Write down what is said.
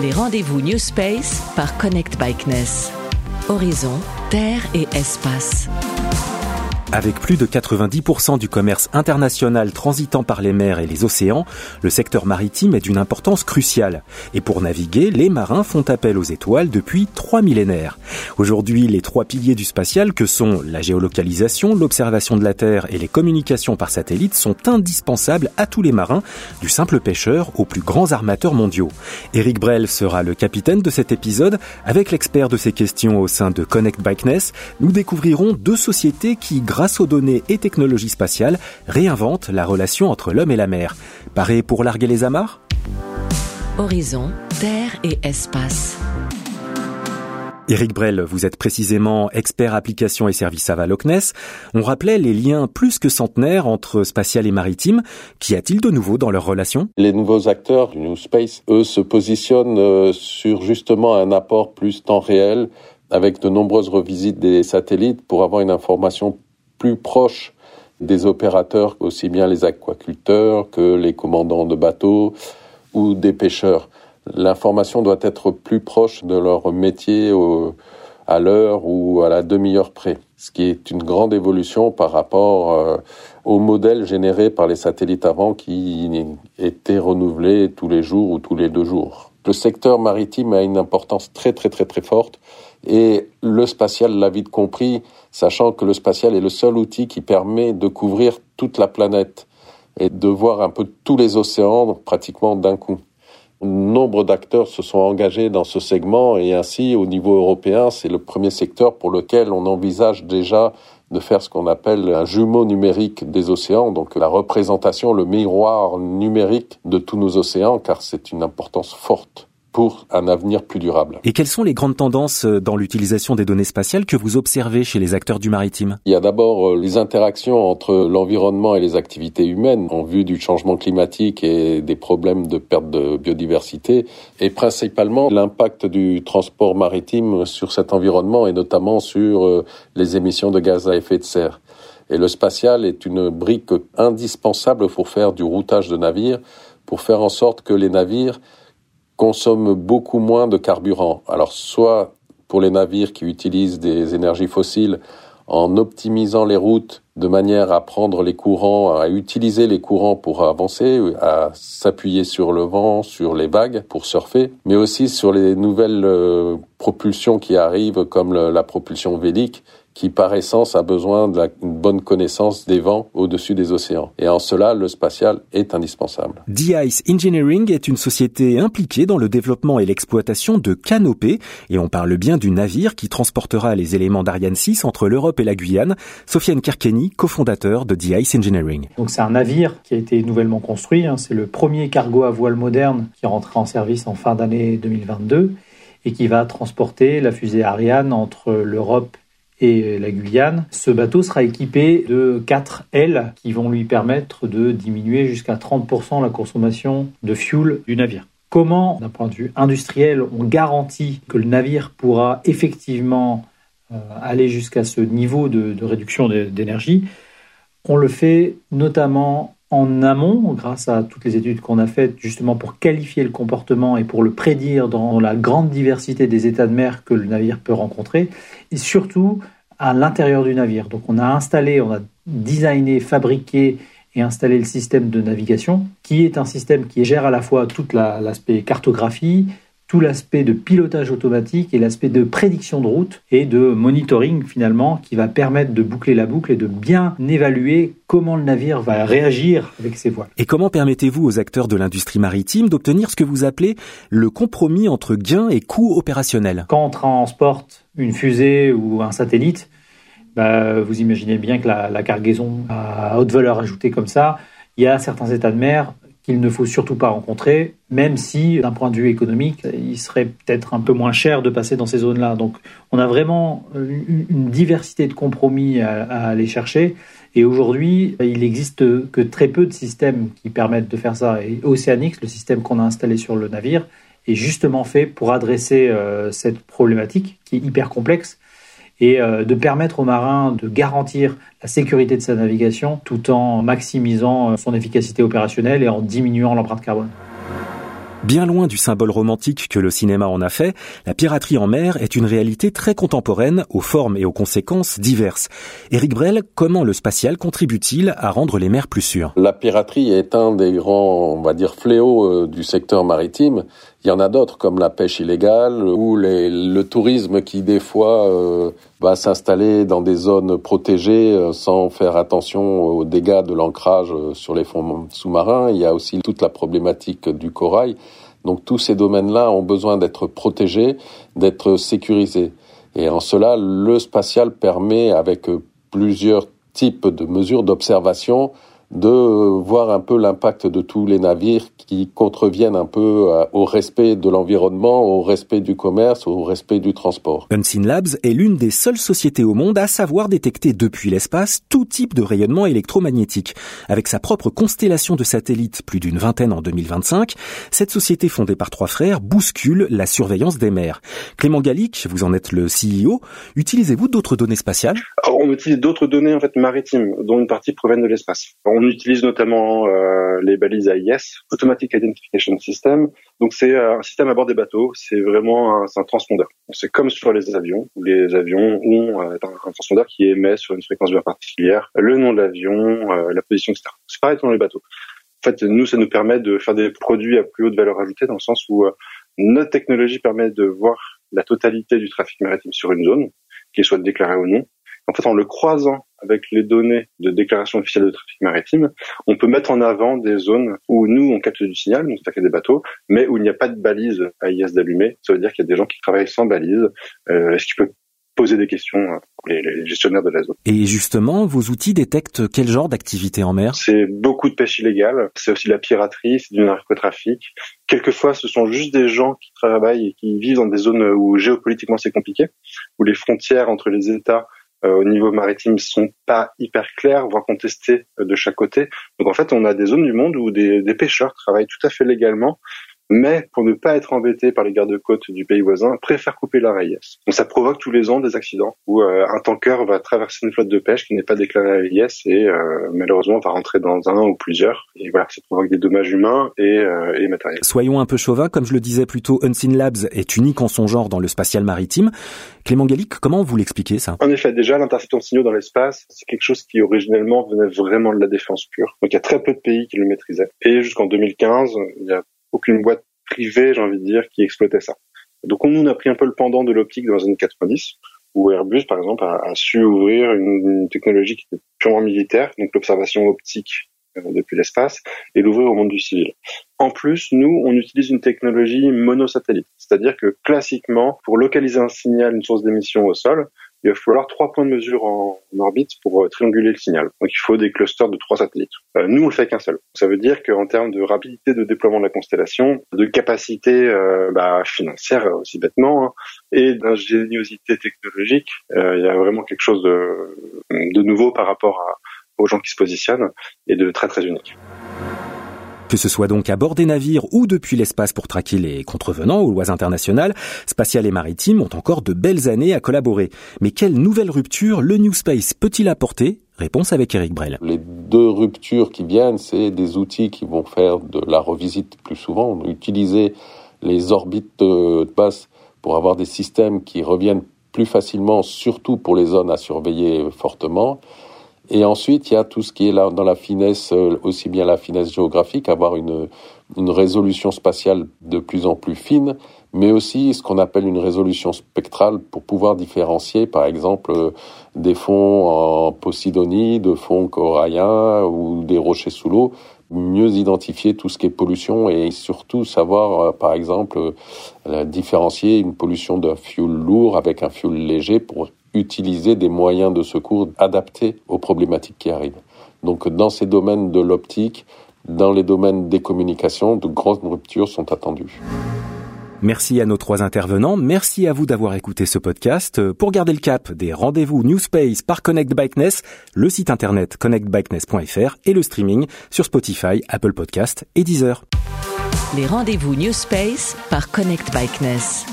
Les rendez-vous New Space par Connect Bikeness. Horizon, terre et espace. Avec plus de 90% du commerce international transitant par les mers et les océans, le secteur maritime est d'une importance cruciale. Et pour naviguer, les marins font appel aux étoiles depuis trois millénaires. Aujourd'hui, les trois piliers du spatial que sont la géolocalisation, l'observation de la Terre et les communications par satellite sont indispensables à tous les marins, du simple pêcheur aux plus grands armateurs mondiaux. Eric Brel sera le capitaine de cet épisode. Avec l'expert de ces questions au sein de Connect Bikeness, nous découvrirons deux sociétés qui, aux données et technologies spatiales, réinvente la relation entre l'homme et la mer. Paré pour larguer les amarres? Horizon, terre et espace. Eric Brel, vous êtes précisément expert application et services à Loch Ness. On rappelait les liens plus que centenaires entre spatial et maritime. Qu'y a-t-il de nouveau dans leur relation? Les nouveaux acteurs du New Space, eux, se positionnent euh, sur justement un apport plus temps réel avec de nombreuses revisites des satellites pour avoir une information plus proche des opérateurs, aussi bien les aquaculteurs que les commandants de bateaux ou des pêcheurs. L'information doit être plus proche de leur métier à l'heure ou à la demi-heure près, ce qui est une grande évolution par rapport euh, au modèle généré par les satellites avant qui étaient renouvelés tous les jours ou tous les deux jours. Le secteur maritime a une importance très très très très forte et le spatial l'a vite compris, sachant que le spatial est le seul outil qui permet de couvrir toute la planète et de voir un peu tous les océans pratiquement d'un coup. Nombre d'acteurs se sont engagés dans ce segment et ainsi, au niveau européen, c'est le premier secteur pour lequel on envisage déjà de faire ce qu'on appelle un jumeau numérique des océans, donc la représentation, le miroir numérique de tous nos océans, car c'est une importance forte pour un avenir plus durable. Et quelles sont les grandes tendances euh, dans l'utilisation des données spatiales que vous observez chez les acteurs du maritime? Il y a d'abord euh, les interactions entre l'environnement et les activités humaines en vue du changement climatique et des problèmes de perte de biodiversité et principalement l'impact du transport maritime sur cet environnement et notamment sur euh, les émissions de gaz à effet de serre. Et le spatial est une brique indispensable pour faire du routage de navires, pour faire en sorte que les navires consomment beaucoup moins de carburant. Alors soit pour les navires qui utilisent des énergies fossiles en optimisant les routes de manière à prendre les courants, à utiliser les courants pour avancer, à s'appuyer sur le vent, sur les vagues pour surfer, mais aussi sur les nouvelles euh, propulsions qui arrivent comme la propulsion vélique qui par essence a besoin d'une bonne connaissance des vents au-dessus des océans. Et en cela, le spatial est indispensable. D-Ice Engineering est une société impliquée dans le développement et l'exploitation de canopées, et on parle bien du navire qui transportera les éléments d'Ariane 6 entre l'Europe et la Guyane. Sofiane Kerkeni, cofondateur de D-Ice Engineering. Donc c'est un navire qui a été nouvellement construit, hein. c'est le premier cargo à voile moderne qui rentrera en service en fin d'année 2022 et qui va transporter la fusée Ariane entre l'Europe et la Guyane. Ce bateau sera équipé de 4 ailes qui vont lui permettre de diminuer jusqu'à 30% la consommation de fuel du navire. Comment, d'un point de vue industriel, on garantit que le navire pourra effectivement euh, aller jusqu'à ce niveau de réduction d'énergie? On le fait notamment en amont, grâce à toutes les études qu'on a faites justement pour qualifier le comportement et pour le prédire dans la grande diversité des états de mer que le navire peut rencontrer, et surtout à l'intérieur du navire. Donc on a installé, on a designé, fabriqué et installé le système de navigation, qui est un système qui gère à la fois tout l'aspect cartographie, tout l'aspect de pilotage automatique et l'aspect de prédiction de route et de monitoring finalement qui va permettre de boucler la boucle et de bien évaluer comment le navire va réagir avec ses voiles. Et comment permettez-vous aux acteurs de l'industrie maritime d'obtenir ce que vous appelez le compromis entre gains et coûts opérationnels? Quand on transporte une fusée ou un satellite, bah, vous imaginez bien que la, la cargaison à haute valeur ajoutée comme ça, il y a certains états de mer qu'il ne faut surtout pas rencontrer, même si, d'un point de vue économique, il serait peut-être un peu moins cher de passer dans ces zones-là. Donc, on a vraiment une, diversité de compromis à, aller chercher. Et aujourd'hui, il n'existe que très peu de systèmes qui permettent de faire ça. Et Oceanix, le système qu'on a installé sur le navire, est justement fait pour adresser euh, cette problématique qui est hyper complexe et euh, de permettre aux marins de garantir la sécurité de sa navigation tout en maximisant euh, son efficacité opérationnelle et en diminuant l'empreinte carbone. Bien loin du symbole romantique que le cinéma en a fait, la piraterie en mer est une réalité très contemporaine aux formes et aux conséquences diverses. Éric Brel, comment le spatial contribue-t-il à rendre les mers plus sûres? La piraterie est un des grands, on va dire, fléaux euh, du secteur maritime. Il y en a d'autres comme la pêche illégale ou le tourisme qui des fois euh, va s'installer dans des zones protégées euh, sans faire attention aux dégâts de l'ancrage sur les fonds sous-marins. Il y a aussi toute la problématique du corail. Donc tous ces domaines-là ont besoin d'être protégés, d'être sécurisés. Et en cela, le spatial permet, avec plusieurs types de mesures d'observation, de voir un peu l'impact de tous les navires qui contreviennent un peu euh, au respect de l'environnement, au respect du commerce, au respect du transport. Unseen Labs est l'une des seules sociétés au monde à savoir détecter depuis l'espace tout type de rayonnement électromagnétique. Avec sa propre constellation de satellites, plus d'une vingtaine en 2025, cette société fondée par trois frères bouscule la surveillance des mers. Clément Gallic, vous en êtes le CEO, utilisez-vous d'autres données spatiales? On utilise d'autres données en fait maritimes, dont une partie provient de l'espace. On utilise notamment euh, les balises AIS, Automatic Identification System. Donc c'est euh, un système à bord des bateaux. C'est vraiment un, un transpondeur. C'est comme sur les avions, où les avions ont euh, un, transpondeur qui émet sur une fréquence bien particulière le nom de l'avion, la position, etc. C'est pareil dans les bateaux. En fait, nous, ça nous permet de faire des produits à plus haute valeur ajoutée dans le sens où notre technologie permet de voir la totalité du trafic maritime sur une zone, qu'il soit déclaré ou non. En fait, en le croisant avec les données de déclaration officielle de trafic maritime, on peut mettre en avant des zones où nous, on capte du signal, donc c'est des bateaux, mais où il n'y a pas de balise AIS d'allumée. Ça veut dire qu'il y a des gens qui travaillent sans balise, euh, ce qui peut poser des questions pour les, les, gestionnaires de la zone. Et justement, vos outils détectent quel genre d'activité en mer? C'est beaucoup de pêche illégale, c'est aussi la piraterie, c'est du narcotrafic. Quelquefois, ce sont juste des gens qui travaillent et qui vivent dans des zones où géopolitiquement c'est compliqué, où les frontières entre les États euh, au niveau maritime sont pas hyper clairs, voire contestés euh, de chaque côté. Donc en fait, on a des zones du monde où des pêcheurs travaillent tout à fait légalement mais pour ne pas être embêté par les gardes-côtes du pays voisin, préfèrent couper la AIS. Donc ça provoque tous les ans des accidents où euh, un tanker va traverser une flotte de pêche qui n'est pas déclarée à l'AIS et euh, malheureusement va rentrer dans un ou plusieurs. Et voilà, ça provoque des dommages humains et, euh, et matériels. Soyons un peu chauvins, comme je le disais plus tôt, Unseen Labs est unique en son genre dans le spatial maritime. Clément Gallic, comment vous l'expliquez ça? En effet, déjà l'interception de signaux dans l'espace, c'est quelque chose qui originellement venait vraiment de la défense pure. Donc il y a très peu de pays qui le maîtrisaient. Et jusqu'en 2015, il y a aucune boîte privée, j'ai envie de dire, qui exploitait ça. Donc on, on a pris un peu le pendant de l'optique dans les années 90, où Airbus, par exemple, a, su ouvrir une, une, technologie qui était purement militaire, donc l'observation optique euh, depuis l'espace, et l'ouvrir au monde du civil. En plus, nous, on utilise une technologie monosatellite, c'est-à-dire que classiquement, pour localiser un signal, une source d'émission au sol, il va falloir trois points de mesure en, orbite pour euh, trianguler le signal. Donc il faut des clusters de trois satellites. Euh, nous, on le fait qu'un seul. Ça veut dire qu'en termes de rapidité de déploiement de la constellation, de capacité euh, bah, financière aussi bêtement, hein, et d'ingéniosité technologique, il y a vraiment quelque chose de, de nouveau par rapport à, aux gens qui se positionnent et de très très unique. Que ce soit donc à bord des navires ou depuis l'espace pour traquer les contrevenants aux lois internationales, Spatial et Maritime ont encore de belles années à collaborer. Mais quelle nouvelle rupture le New Space peut-il apporter? Réponse avec Eric Brel. Les deux ruptures qui viennent, c'est des outils qui vont faire de la revisite plus souvent, utiliser les orbites de basse pour avoir des systèmes qui reviennent plus facilement, surtout pour les zones à surveiller fortement. Et ensuite, il y a tout ce qui est là dans la finesse, euh, aussi bien la finesse géographique, avoir une, une résolution spatiale de plus en plus fine, mais aussi ce qu'on appelle une résolution spectrale pour pouvoir différencier, par exemple, euh, des fonds en Posidonie, de fonds coralliens ou des rochers sous l'eau, mieux identifier tout ce qui est pollution et surtout savoir, euh, par exemple, différencier une pollution d'un fuel lourd avec un fuel léger pour utiliser des moyens de secours adaptés aux problématiques qui arrivent. Donc dans ces domaines de l'optique, dans les domaines des communications, de grandes ruptures sont attendues. Merci à nos trois intervenants. Merci à vous d'avoir écouté ce podcast. Pour garder le cap des rendez-vous New Space par Connect Bikeness, le site internet connectbikeness.fr et le streaming sur Spotify, Apple Podcast et Deezer. Les rendez-vous New Space par Connect Bikeness.